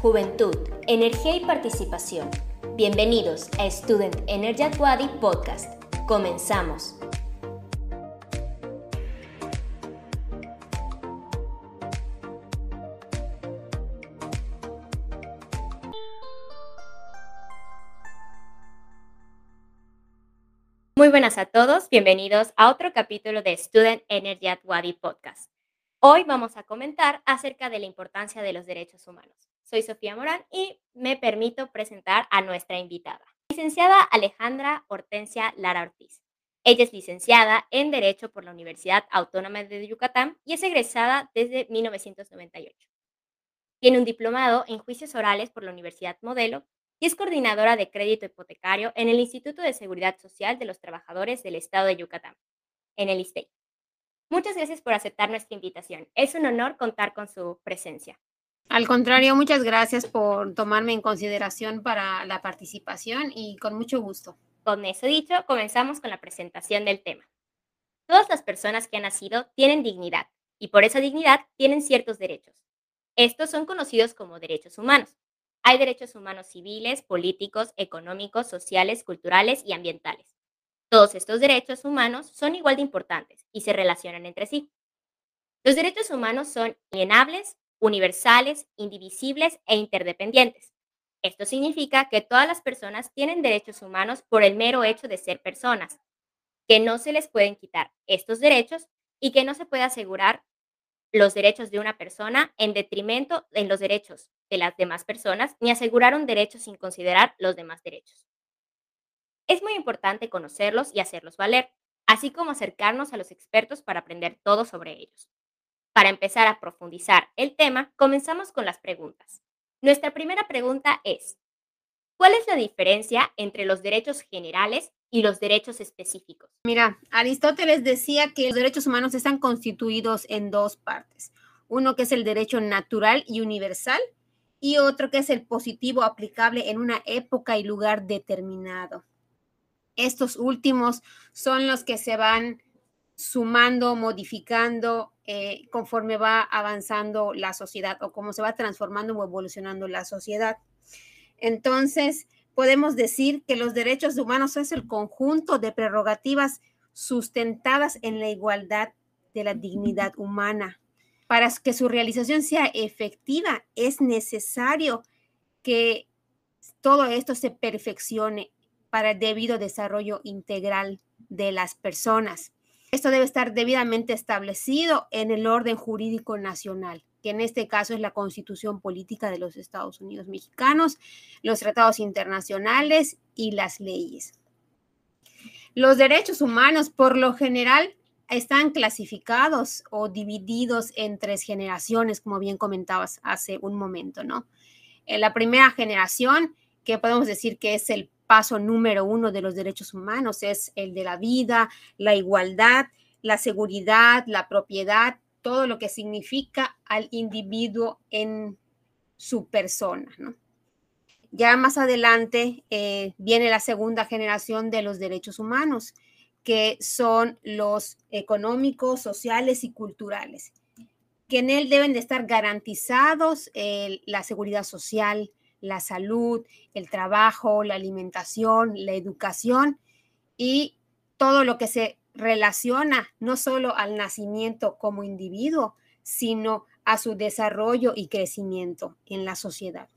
Juventud, energía y participación. Bienvenidos a Student Energy at Wadi Podcast. Comenzamos. Muy buenas a todos, bienvenidos a otro capítulo de Student Energy at Wadi Podcast. Hoy vamos a comentar acerca de la importancia de los derechos humanos. Soy Sofía Morán y me permito presentar a nuestra invitada, licenciada Alejandra Hortensia Lara Ortiz. Ella es licenciada en Derecho por la Universidad Autónoma de Yucatán y es egresada desde 1998. Tiene un diplomado en juicios orales por la Universidad Modelo y es coordinadora de crédito hipotecario en el Instituto de Seguridad Social de los Trabajadores del Estado de Yucatán, en el ISTEI. Muchas gracias por aceptar nuestra invitación. Es un honor contar con su presencia. Al contrario, muchas gracias por tomarme en consideración para la participación y con mucho gusto. Con eso dicho, comenzamos con la presentación del tema. Todas las personas que han nacido tienen dignidad y por esa dignidad tienen ciertos derechos. Estos son conocidos como derechos humanos. Hay derechos humanos civiles, políticos, económicos, sociales, culturales y ambientales. Todos estos derechos humanos son igual de importantes y se relacionan entre sí. Los derechos humanos son inalienables, universales, indivisibles e interdependientes. Esto significa que todas las personas tienen derechos humanos por el mero hecho de ser personas, que no se les pueden quitar estos derechos y que no se puede asegurar los derechos de una persona en detrimento de los derechos de las demás personas, ni asegurar un derecho sin considerar los demás derechos. Es muy importante conocerlos y hacerlos valer, así como acercarnos a los expertos para aprender todo sobre ellos. Para empezar a profundizar el tema, comenzamos con las preguntas. Nuestra primera pregunta es, ¿cuál es la diferencia entre los derechos generales y los derechos específicos? Mira, Aristóteles decía que los derechos humanos están constituidos en dos partes. Uno que es el derecho natural y universal y otro que es el positivo aplicable en una época y lugar determinado. Estos últimos son los que se van sumando, modificando eh, conforme va avanzando la sociedad o cómo se va transformando o evolucionando la sociedad. Entonces, podemos decir que los derechos humanos es el conjunto de prerrogativas sustentadas en la igualdad de la dignidad humana. Para que su realización sea efectiva, es necesario que todo esto se perfeccione para el debido desarrollo integral de las personas. Esto debe estar debidamente establecido en el orden jurídico nacional, que en este caso es la Constitución Política de los Estados Unidos Mexicanos, los tratados internacionales y las leyes. Los derechos humanos, por lo general, están clasificados o divididos en tres generaciones, como bien comentabas hace un momento, ¿no? En la primera generación, que podemos decir que es el paso número uno de los derechos humanos, es el de la vida, la igualdad, la seguridad, la propiedad, todo lo que significa al individuo en su persona. Ya más adelante eh, viene la segunda generación de los derechos humanos, que son los económicos, sociales y culturales, que en él deben de estar garantizados la seguridad social, la salud, el trabajo, la alimentación, la educación y todo lo que se relaciona no solo al nacimiento como individuo, sino a su desarrollo y crecimiento en la sociedad.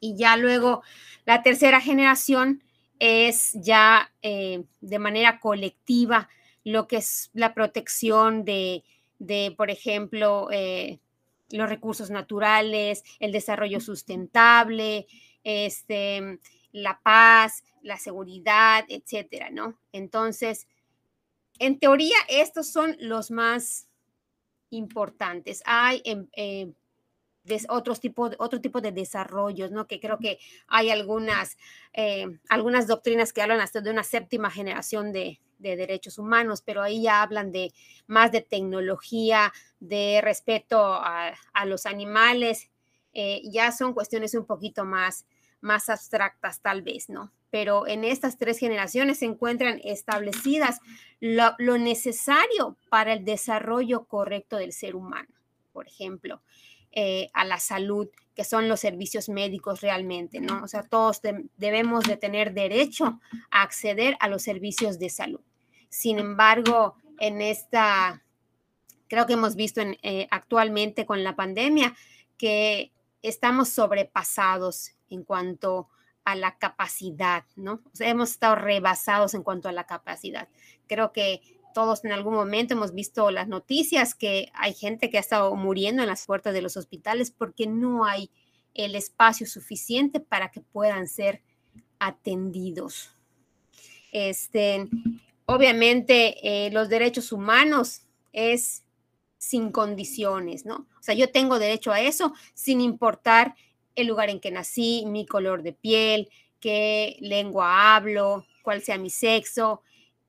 Y ya luego la tercera generación es ya eh, de manera colectiva lo que es la protección de, por ejemplo, eh, los recursos naturales, el desarrollo sustentable, este, la paz, la seguridad, etcétera, ¿no? Entonces, en teoría, estos son los más importantes. Hay em, eh, otros tipo, otro tipo de desarrollos, ¿no? Que creo que hay algunas, eh, algunas doctrinas que hablan hasta de una séptima generación de, de derechos humanos, pero ahí ya hablan de más de tecnología, de respeto a, los animales, eh, ya son cuestiones un poquito más, más abstractas tal vez, ¿no? Pero en estas tres generaciones se encuentran establecidas lo, necesario para el desarrollo correcto del ser humano. Por ejemplo, eh, a la salud, que son los servicios médicos realmente, ¿no? O sea, todos debemos de tener derecho a acceder a los servicios de salud. Sin embargo, en esta, creo que hemos visto en, eh, actualmente con la pandemia que estamos sobrepasados en cuanto a la capacidad, ¿no? O sea, hemos estado rebasados en cuanto a la capacidad. Creo que todos en algún momento hemos visto las noticias que hay gente que ha estado muriendo en las puertas de los hospitales porque no hay el espacio suficiente para que puedan ser atendidos. Este, obviamente, eh, los derechos humanos es sin condiciones, ¿no? O sea, yo tengo derecho a eso sin importar el lugar en que nací, mi color de piel, qué lengua hablo, cuál sea mi sexo,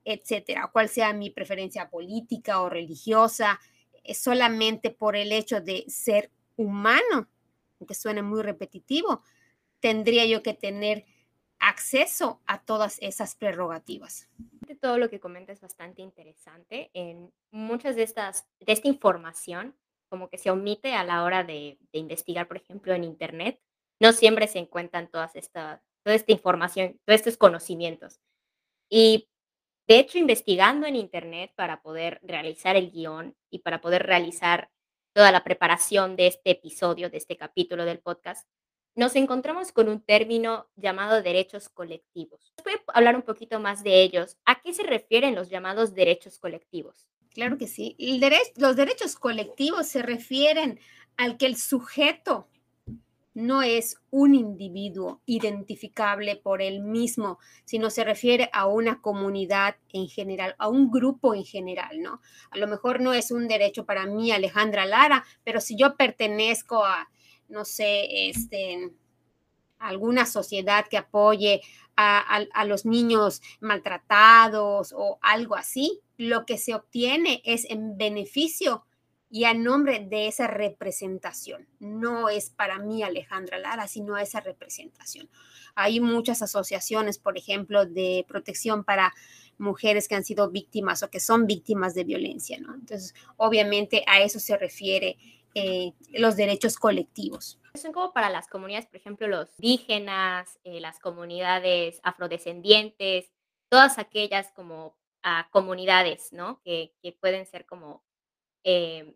etcétera, cuál sea mi preferencia política o religiosa, es solamente por el hecho de ser humano, aunque suene muy repetitivo, tendría yo que tener acceso a todas esas prerrogativas. Todo lo que comenta es bastante interesante. En muchas de estas, de esta información, como que se omite a la hora de, investigar, por ejemplo, en Internet, no siempre se encuentran todas esta, toda esta información, todos estos conocimientos. Y de hecho, investigando en Internet para poder realizar el guion y para poder realizar toda la preparación de este episodio, de este capítulo del podcast, nos encontramos con un término llamado derechos colectivos. A hablar un poquito más de ellos. ¿A qué se refieren los llamados derechos colectivos? Claro que sí. los derechos colectivos se refieren al que el sujeto no es un individuo identificable por él mismo, sino se refiere a una comunidad en general, a un grupo en general, ¿no? A lo mejor no es un derecho para mí, Alejandra Lara, pero si yo pertenezco a, no sé, este, alguna sociedad que apoye a, los niños maltratados o algo así, lo que se obtiene es en beneficio y a nombre de esa representación. No es para mí Alejandra Lara, sino esa representación. Hay muchas asociaciones, por ejemplo, de protección para mujeres que han sido víctimas o que son víctimas de violencia, ¿no? Entonces, obviamente a eso se refiere eh, los derechos colectivos. Son como para las comunidades, por ejemplo, los indígenas, eh, las comunidades afrodescendientes, todas aquellas como comunidades, ¿no? Que, que, pueden ser como eh,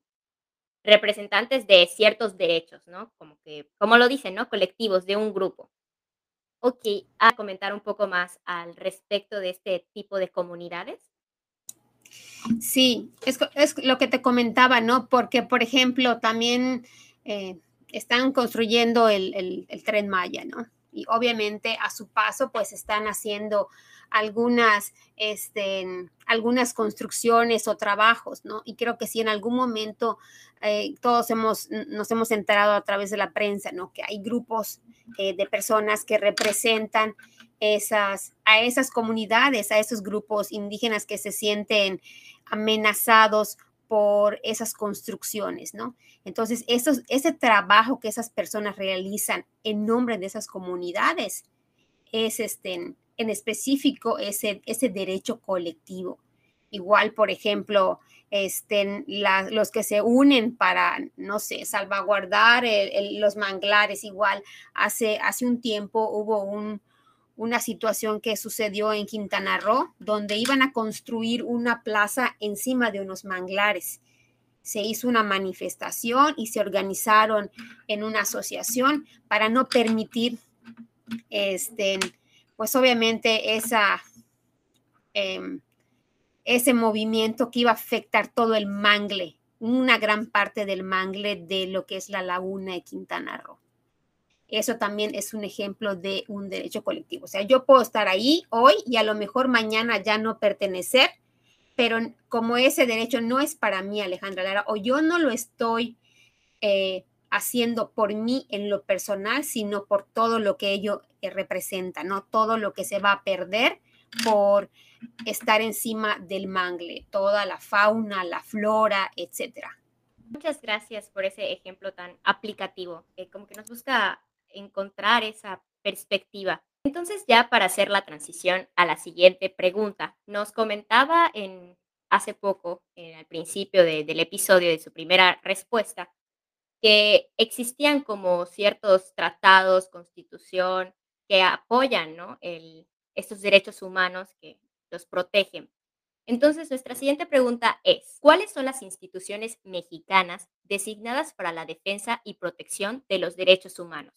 representantes de ciertos derechos, ¿no? Como que, como lo dicen, ¿no? Colectivos de un grupo. Ok, a comentar un poco más al respecto de este tipo de comunidades. Sí, es, es lo que te comentaba, ¿no? Porque, por ejemplo, también eh, están construyendo el, el, el tren Maya, ¿no? Y obviamente a su paso, pues están haciendo algunas, este, algunas construcciones o trabajos, ¿no? Y creo que sí, en algún momento eh, todos hemos, nos hemos enterado a través de la prensa, ¿no? Que hay grupos eh, de personas que representan esas, a esas comunidades, a esos grupos indígenas que se sienten amenazados por esas construcciones, ¿no? Entonces, ese trabajo que esas personas realizan en nombre de esas comunidades es este, en específico ese, ese derecho colectivo. Igual, por ejemplo, estén los que se unen para, no sé, salvaguardar los manglares. Igual, hace, hace un tiempo hubo un, una situación que sucedió en Quintana Roo, donde iban a construir una plaza encima de unos manglares. Se hizo una manifestación y se organizaron en una asociación para no permitir este, pues obviamente em, ese movimiento que iba a afectar todo el mangle, una gran parte del mangle de lo que es la laguna de Quintana Roo. Eso también es un ejemplo de un derecho colectivo. O sea, yo puedo estar ahí hoy y a lo mejor mañana ya no pertenecer, pero como ese derecho no es para mí, Alejandra Lara, o yo no lo estoy eh, haciendo por mí en lo personal, sino por todo lo que ello eh, representa, ¿no? Todo lo que se va a perder por estar encima del mangle, toda la fauna, la flora, etcétera. Muchas gracias por ese ejemplo tan aplicativo, que como que nos busca encontrar esa perspectiva. Entonces, ya para hacer la transición a la siguiente pregunta, nos comentaba en hace poco, en, al principio del episodio de su primera respuesta, que existían como ciertos tratados, constitución, que apoyan estos derechos humanos que los protegen. Entonces, nuestra siguiente pregunta es, ¿cuáles son las instituciones mexicanas designadas para la defensa y protección de los derechos humanos?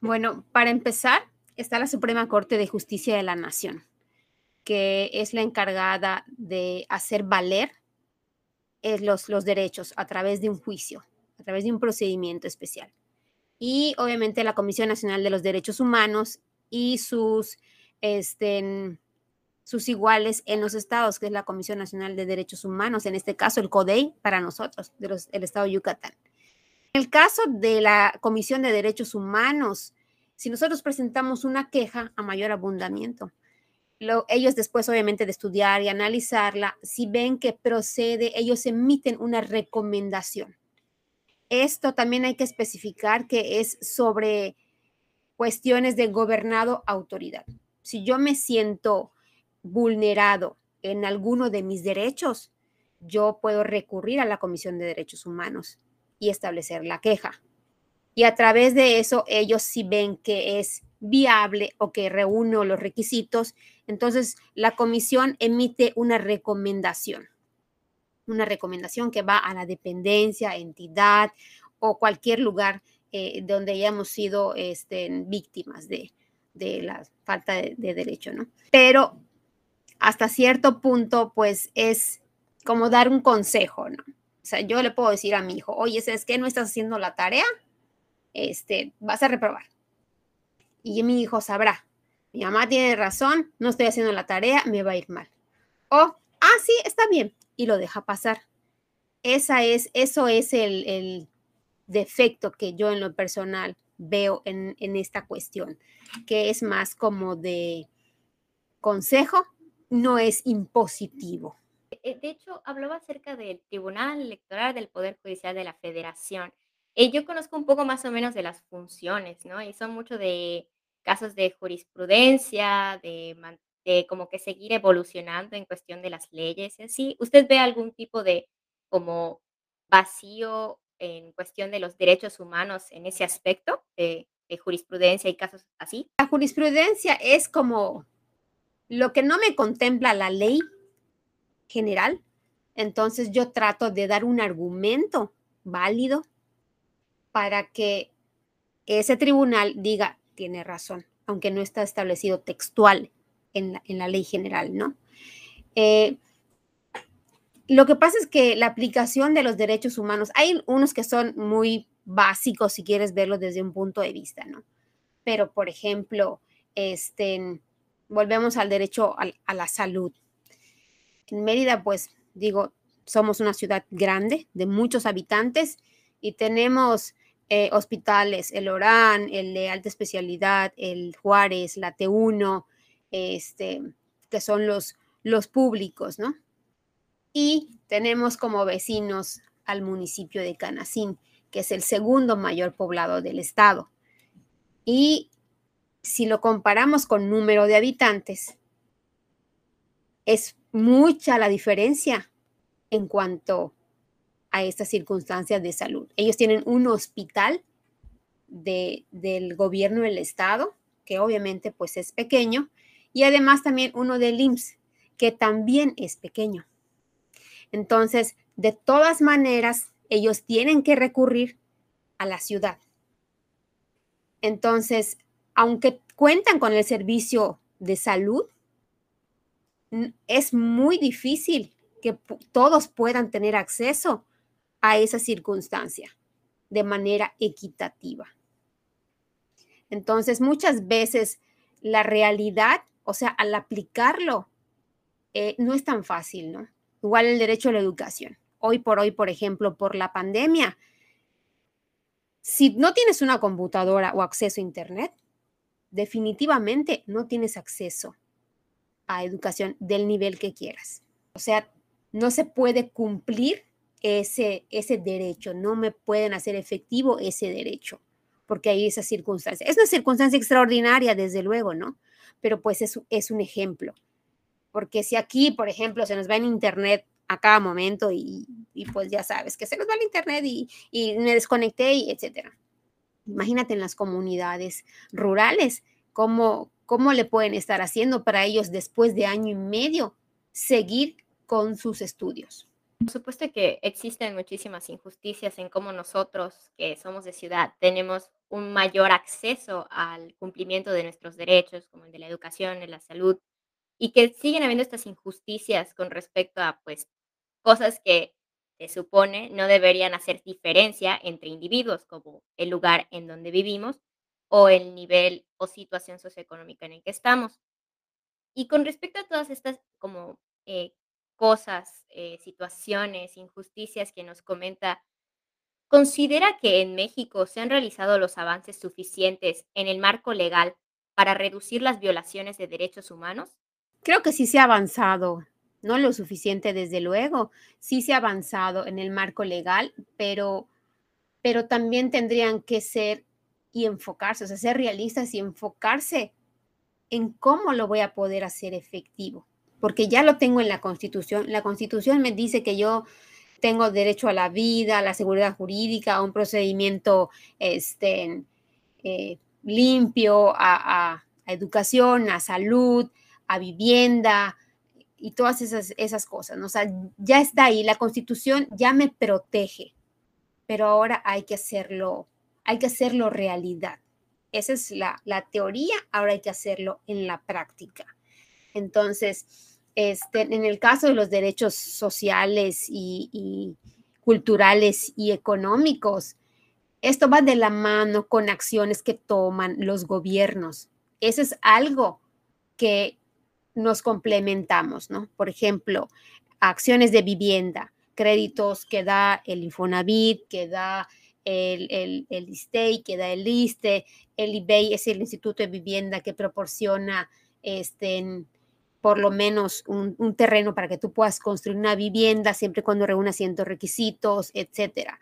Bueno, para empezar, está la Suprema Corte de Justicia de la Nación, que es la encargada de hacer valer eh, los derechos a través de un juicio, a través de un procedimiento especial. Y obviamente la Comisión Nacional de los Derechos Humanos y sus este, sus iguales en los estados, que es la Comisión Nacional de Derechos Humanos, en este caso el CODEI para nosotros, del estado de Yucatán. En el caso de la Comisión de Derechos Humanos, si nosotros presentamos una queja a mayor abundamiento, ellos después obviamente de estudiar y analizarla, si ven que procede, ellos emiten una recomendación. Esto también hay que especificar que es sobre cuestiones de gobernado autoridad. Si yo me siento vulnerado en alguno de mis derechos, yo puedo recurrir a la Comisión de Derechos Humanos y establecer la queja. Y a través de eso, ellos si ven que es viable o que reúne los requisitos, entonces la comisión emite una recomendación. Una recomendación que va a la dependencia, entidad o cualquier lugar eh, donde hayamos sido este, víctimas de, la falta de, de derecho, ¿no? Pero hasta cierto punto, pues es como dar un consejo, ¿no? O sea, yo le puedo decir a mi hijo, oye, ¿sabes qué? No estás haciendo la tarea, este, vas a reprobar. Y mi hijo sabrá, mi mamá tiene razón, no estoy haciendo la tarea, me va a ir mal. O, ah, sí, está bien, y lo deja pasar. Esa es, eso es el, el defecto que yo en lo personal veo en, en esta cuestión, que es más como de consejo no es impositivo. Eh, de hecho, hablaba acerca del Tribunal Electoral del Poder Judicial de la Federación. eh, yo conozco un poco más o menos de las funciones, ¿no? Y son mucho de casos de jurisprudencia, de, de como que seguir evolucionando en cuestión de las leyes y así. ¿Usted ve algún tipo de como vacío en cuestión de los derechos humanos en ese aspecto de jurisprudencia y casos así? La jurisprudencia es como lo que no me contempla la ley general, entonces yo trato de dar un argumento válido para que ese tribunal diga, tiene razón, aunque no está establecido textual en la, ley general, ¿no? Eh, lo que pasa es que la aplicación de los derechos humanos, hay unos que son muy básicos si quieres verlo desde un punto de vista, ¿no? Pero, por ejemplo, este, volvemos al derecho a, la salud. En Mérida, pues digo, somos una ciudad grande de muchos habitantes y tenemos eh, hospitales, el Orán, el de alta especialidad, el Juárez, la T1, este, que son los, los públicos, ¿no? Y tenemos como vecinos al municipio de Canacín, que es el segundo mayor poblado del estado. Y si lo comparamos con número de habitantes, es mucha la diferencia en cuanto a estas circunstancias de salud. Ellos tienen un hospital del gobierno del estado, que obviamente pues es pequeño, y además también uno del IMSS, que también es pequeño. Entonces, de todas maneras, ellos tienen que recurrir a la ciudad. Entonces, aunque cuentan con el servicio de salud, es muy difícil que todos puedan tener acceso a esa circunstancia de manera equitativa. Entonces, muchas veces la realidad, o sea, al aplicarlo, eh, no es tan fácil, ¿no? Igual el derecho a la educación. Hoy por hoy, por ejemplo, por la pandemia, si no tienes una computadora o acceso a Internet, definitivamente no tienes acceso a educación del nivel que quieras. O sea, no se puede cumplir ese, ese derecho, no me pueden hacer efectivo ese derecho, porque hay esa circunstancia. Es una circunstancia extraordinaria, desde luego, ¿no? Pero pues es, es un ejemplo. Porque si aquí, por ejemplo, se nos va en Internet a cada momento y, pues ya sabes que se nos va el internet y, y me desconecté y etcétera. Imagínate en las comunidades rurales, cómo, cómo le pueden estar haciendo para ellos después de año y medio seguir con sus estudios. Por supuesto que existen muchísimas injusticias en cómo nosotros, que somos de ciudad, tenemos un mayor acceso al cumplimiento de nuestros derechos, como el de la educación, de la salud, y que siguen habiendo estas injusticias con respecto a, pues, cosas que se supone no deberían hacer diferencia entre individuos, como el lugar en donde vivimos o el nivel o situación socioeconómica en el que estamos. Y con respecto a todas estas como eh, cosas, eh, situaciones, injusticias que nos comenta, ¿considera que en México se han realizado los avances suficientes en el marco legal para reducir las violaciones de derechos humanos? Creo que sí se ha avanzado, no lo suficiente desde luego, sí se ha avanzado en el marco legal, pero, pero también tendrían que ser y enfocarse, o sea, ser realistas y enfocarse en cómo lo voy a poder hacer efectivo, porque ya lo tengo en la Constitución. La Constitución me dice que yo tengo derecho a la vida, a la seguridad jurídica, a un procedimiento este, eh, limpio, a, a, educación, a salud, a vivienda y todas esas, esas cosas. ¿no? O sea, ya está ahí, la Constitución ya me protege, pero ahora hay que hacerlo hay que hacerlo realidad. Esa es la, teoría, ahora hay que hacerlo en la práctica. Entonces, este, en el caso de los derechos sociales y, culturales y económicos, esto va de la mano con acciones que toman los gobiernos. Eso es algo que nos complementamos, ¿no? Por ejemplo, acciones de vivienda, créditos que da el Infonavit, que da el, el, el ISTEI, que da el ISTE, el IBEI es el Instituto de Vivienda que proporciona este, por lo menos un, terreno para que tú puedas construir una vivienda siempre cuando reúna ciertos requisitos, etcétera.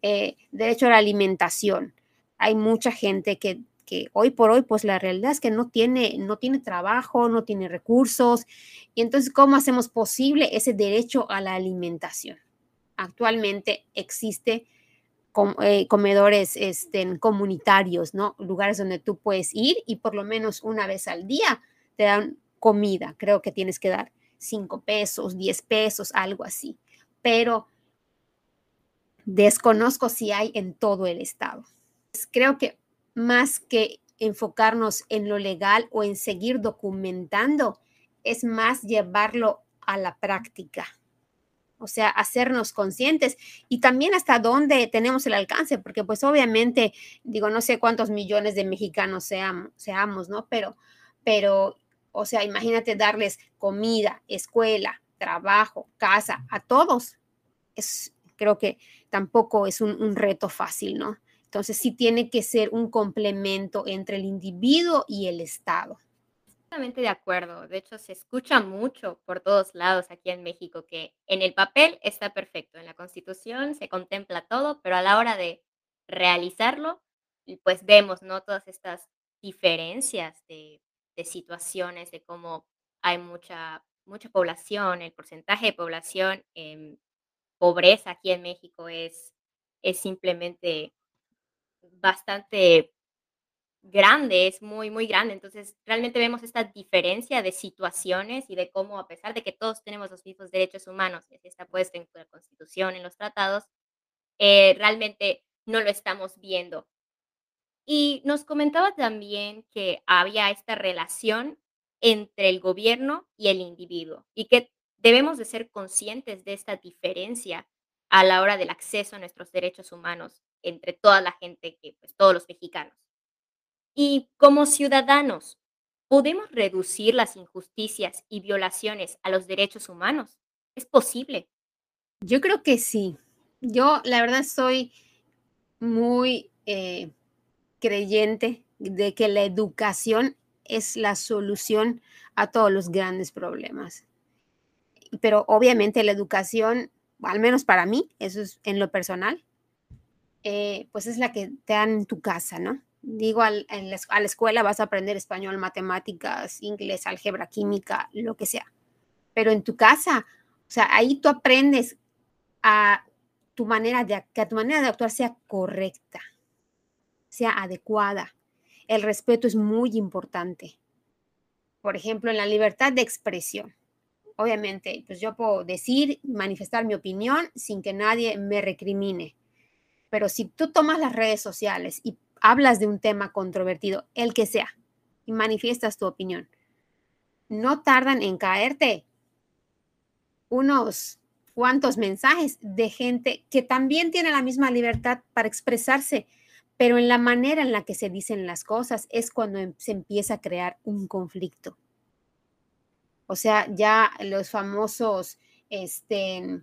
Eh, derecho a la alimentación. Hay mucha gente que, que, hoy por hoy, pues la realidad es que no tiene, no tiene trabajo, no tiene recursos. Y entonces, ¿cómo hacemos posible ese derecho a la alimentación? Actualmente existe eh, comedores este, comunitarios, ¿no? Lugares donde tú puedes ir y por lo menos una vez al día te dan comida. Creo que tienes que dar cinco pesos, diez pesos, algo así. Pero desconozco si hay en todo el estado. Creo que más que enfocarnos en lo legal o en seguir documentando, es más llevarlo a la práctica o sea, hacernos conscientes y también hasta dónde tenemos el alcance, porque pues obviamente, digo, no sé cuántos millones de mexicanos seamos, seamos ¿no? Pero, pero, o sea, imagínate darles comida, escuela, trabajo, casa, a todos. Es, creo que tampoco es un, reto fácil, ¿no? Entonces sí tiene que ser un complemento entre el individuo y el Estado de acuerdo. De hecho, se escucha mucho por todos lados aquí en México que en el papel está perfecto, en la Constitución se contempla todo, pero a la hora de realizarlo, pues vemos, ¿no? Todas estas diferencias de, situaciones, de cómo hay mucha, mucha población, el porcentaje de población en pobreza aquí en México es, es simplemente bastante grande, es muy, muy grande. Entonces, realmente vemos esta diferencia de situaciones y de cómo, a pesar de que todos tenemos los mismos derechos humanos, y así está puesto en la Constitución, en los tratados, eh, realmente no lo estamos viendo. Y nos comentaba también que había esta relación entre el gobierno y el individuo y que debemos de ser conscientes de esta diferencia a la hora del acceso a nuestros derechos humanos entre toda la gente, que pues todos los mexicanos. Y como ciudadanos, ¿podemos reducir las injusticias y violaciones a los derechos humanos? ¿Es posible? Yo creo que sí. Yo, la verdad, soy muy eh, creyente de que la educación es la solución a todos los grandes problemas. Pero obviamente la educación, al menos para mí, eso es en lo personal, eh, pues es la que te dan en tu casa, ¿no? digo, al, a la escuela vas a aprender español, matemáticas, inglés, álgebra, química, lo que sea. Pero en tu casa, o sea, ahí tú aprendes a tu manera de, que tu manera de actuar sea correcta, sea adecuada. El respeto es muy importante. Por ejemplo, en la libertad de expresión. Obviamente, pues yo puedo decir, manifestar mi opinión sin que nadie me recrimine. Pero si tú tomas las redes sociales y hablas de un tema controvertido, el que sea, y manifiestas tu opinión, no tardan en caerte unos cuantos mensajes de gente que también tiene la misma libertad para expresarse, pero en la manera en la que se dicen las cosas es cuando em, se empieza a crear un conflicto. O sea, ya los famosos, este,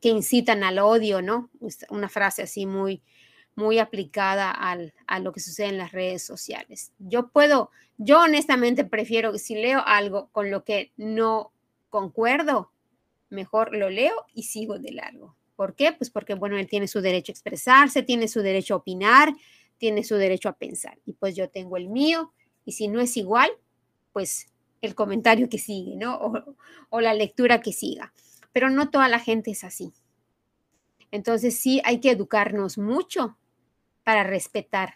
que incitan al odio, ¿no? Una frase así muy, muy aplicada al, a lo que sucede en las redes sociales. Yo puedo, yo honestamente prefiero si leo algo con lo que no concuerdo, mejor lo leo y sigo de largo. ¿Por qué? Pues porque, bueno, él tiene su derecho a expresarse, tiene su derecho a opinar, tiene su derecho a pensar. Y pues yo tengo el mío, y si no es igual, pues el comentario que sigue, ¿no? O, o la lectura que siga. Pero no toda la gente es así. Entonces sí hay que educarnos mucho para respetar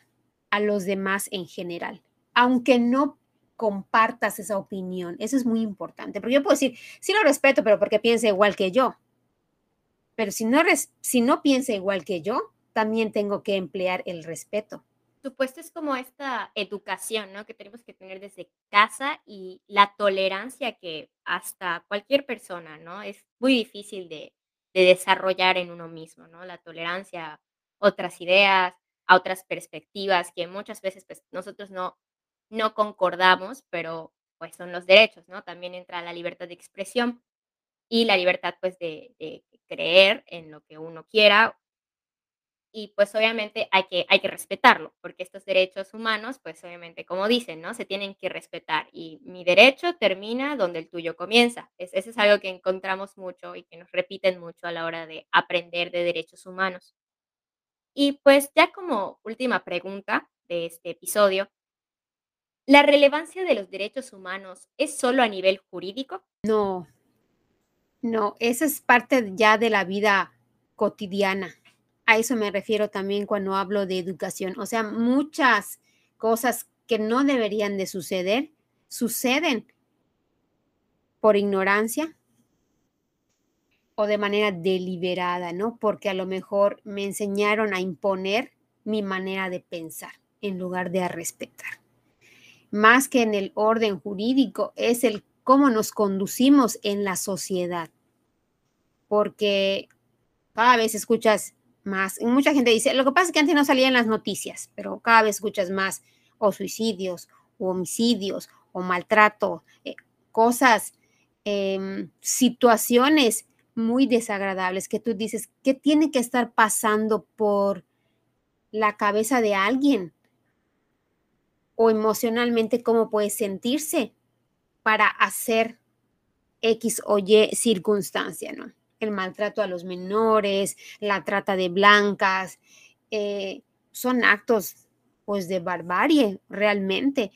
a los demás en general, aunque no compartas esa opinión. Eso es muy importante, porque yo puedo decir, sí lo respeto, pero porque piensa igual que yo. Pero si no, si no piensa igual que yo, también tengo que emplear el respeto. Supuesto es como esta educación, ¿no? Que tenemos que tener desde casa y la tolerancia que hasta cualquier persona, ¿no? Es muy difícil de, de desarrollar en uno mismo, ¿no? La tolerancia a otras ideas, a otras perspectivas que muchas veces pues, nosotros no, no concordamos, pero pues son los derechos, ¿no? También entra la libertad de expresión y la libertad pues de, creer en lo que uno quiera y pues obviamente hay que, hay que respetarlo, porque estos derechos humanos, pues obviamente, como dicen, ¿no? Se tienen que respetar y mi derecho termina donde el tuyo comienza. Es, eso es algo que encontramos mucho y que nos repiten mucho a la hora de aprender de derechos humanos. Y pues ya como última pregunta de este episodio, ¿la relevancia de los derechos humanos es solo a nivel jurídico? No, no, esa es parte ya de la vida cotidiana a eso me refiero también cuando hablo de educación. O sea, muchas cosas que no deberían de suceder, suceden por ignorancia o de manera deliberada, ¿no? Porque a lo mejor me enseñaron a imponer mi manera de pensar en lugar de a respetar. Más que en el orden jurídico, es el cómo nos conducimos en la sociedad. Porque cada vez escuchas más. mucha gente dice, lo que pasa es que antes no salían las noticias, pero cada vez escuchas más o suicidios, o homicidios, o maltrato, eh, cosas, em, situaciones muy desagradables que tú dices, ¿qué tiene que estar pasando por la cabeza de alguien? O emocionalmente, ¿cómo puede sentirse para hacer X o Y circunstancia, ¿no? El maltrato a los menores, la trata de blancas, eh, son actos pues de barbarie realmente.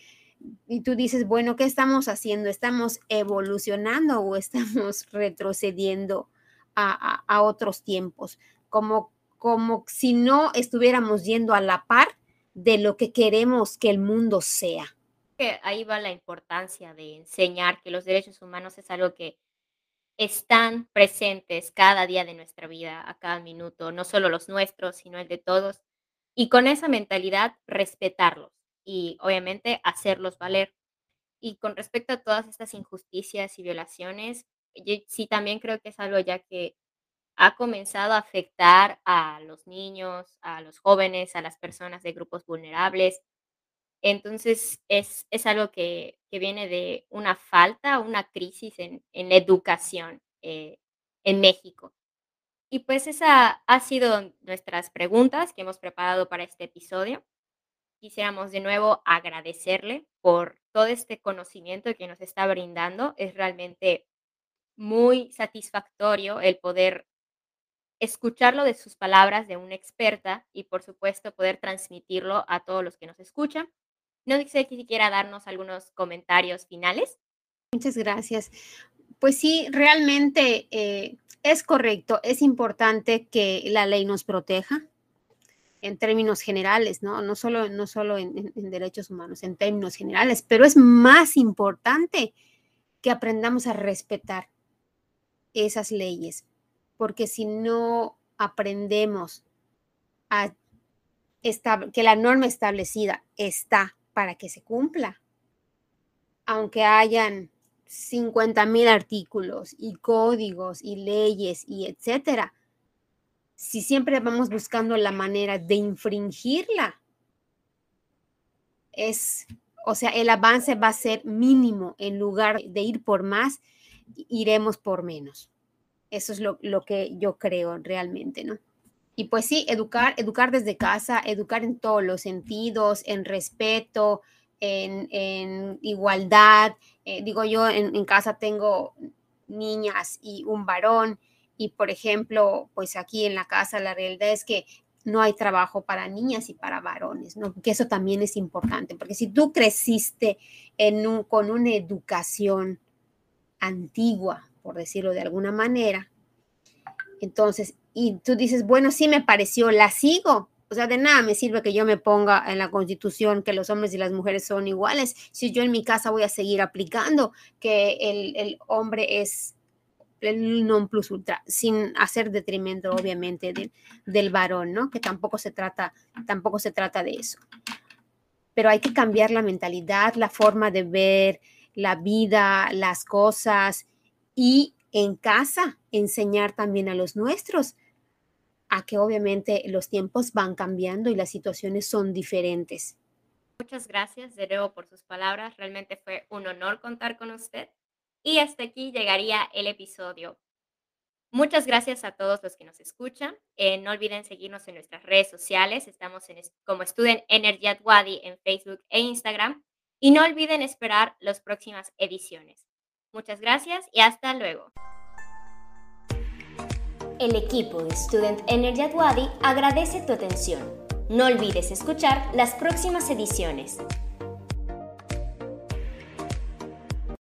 Y tú dices, bueno, ¿qué estamos haciendo? ¿Estamos evolucionando o estamos retrocediendo a, a, otros tiempos? Como, como si no estuviéramos yendo a la par de lo que queremos que el mundo sea. Ahí va la importancia de enseñar que los derechos humanos es algo que están presentes cada día de nuestra vida, a cada minuto, no solo los nuestros, sino el de todos. Y con esa mentalidad, respetarlos y obviamente hacerlos valer. Y con respecto a todas estas injusticias y violaciones, yo sí también creo que es algo ya que ha comenzado a afectar a los niños, a los jóvenes, a las personas de grupos vulnerables. Entonces, es, es algo que, que, viene de una falta, una crisis en, en la educación eh, en México. Y pues esa ha sido nuestras preguntas que hemos preparado para este episodio. Quisiéramos de nuevo agradecerle por todo este conocimiento que nos está brindando. Es realmente muy satisfactorio el poder escucharlo de sus palabras de una experta y por supuesto poder transmitirlo a todos los que nos escuchan. No sé si quiera darnos algunos comentarios finales. Muchas gracias. Pues sí, realmente eh, es correcto, es importante que la ley nos proteja en términos generales, ¿no? No solo, no solo en, derechos humanos, en términos generales, pero es más importante que aprendamos a respetar esas leyes, porque si no aprendemos a que la norma establecida está para que se cumpla, aunque hayan 50 mil artículos y códigos y leyes y etcétera, si siempre vamos buscando la manera de infringirla, es, o sea, el avance va a ser mínimo en lugar de ir por más, iremos por menos. Eso es lo, lo que yo creo realmente, ¿no? Y pues sí, educar, educar desde casa, educar en todos los sentidos, en respeto, en, igualdad. Eh, digo, yo en, casa tengo niñas y un varón y, por ejemplo, pues aquí en la casa la realidad es que no hay trabajo para niñas y para varones, ¿no? Que eso también es importante, porque si tú creciste en un, con una educación antigua, por decirlo de alguna manera, entonces, y tú dices, bueno, sí me pareció, la sigo, o sea, de nada me sirve que yo me ponga en la constitución que los hombres y las mujeres son iguales si yo en mi casa voy a seguir aplicando que el, hombre es el non plus ultra, sin hacer detrimento, obviamente, del varón, ¿no? Que tampoco se trata, tampoco se trata de eso. Pero hay que cambiar la mentalidad, la forma de ver la vida, las cosas y en casa enseñar también a los nuestros a que obviamente los tiempos van cambiando y las situaciones son diferentes. Muchas gracias de nuevo por sus palabras. Realmente fue un honor contar con usted. Y hasta aquí llegaría el episodio. Muchas gracias a todos los que nos escuchan. Eh, no olviden seguirnos en nuestras redes sociales. Estamos en, como Student Energy at Wadi en Facebook e Instagram. Y no olviden esperar las próximas ediciones. Muchas gracias y hasta luego. El equipo de Student Energy at Wadi agradece tu atención. No olvides escuchar las próximas ediciones.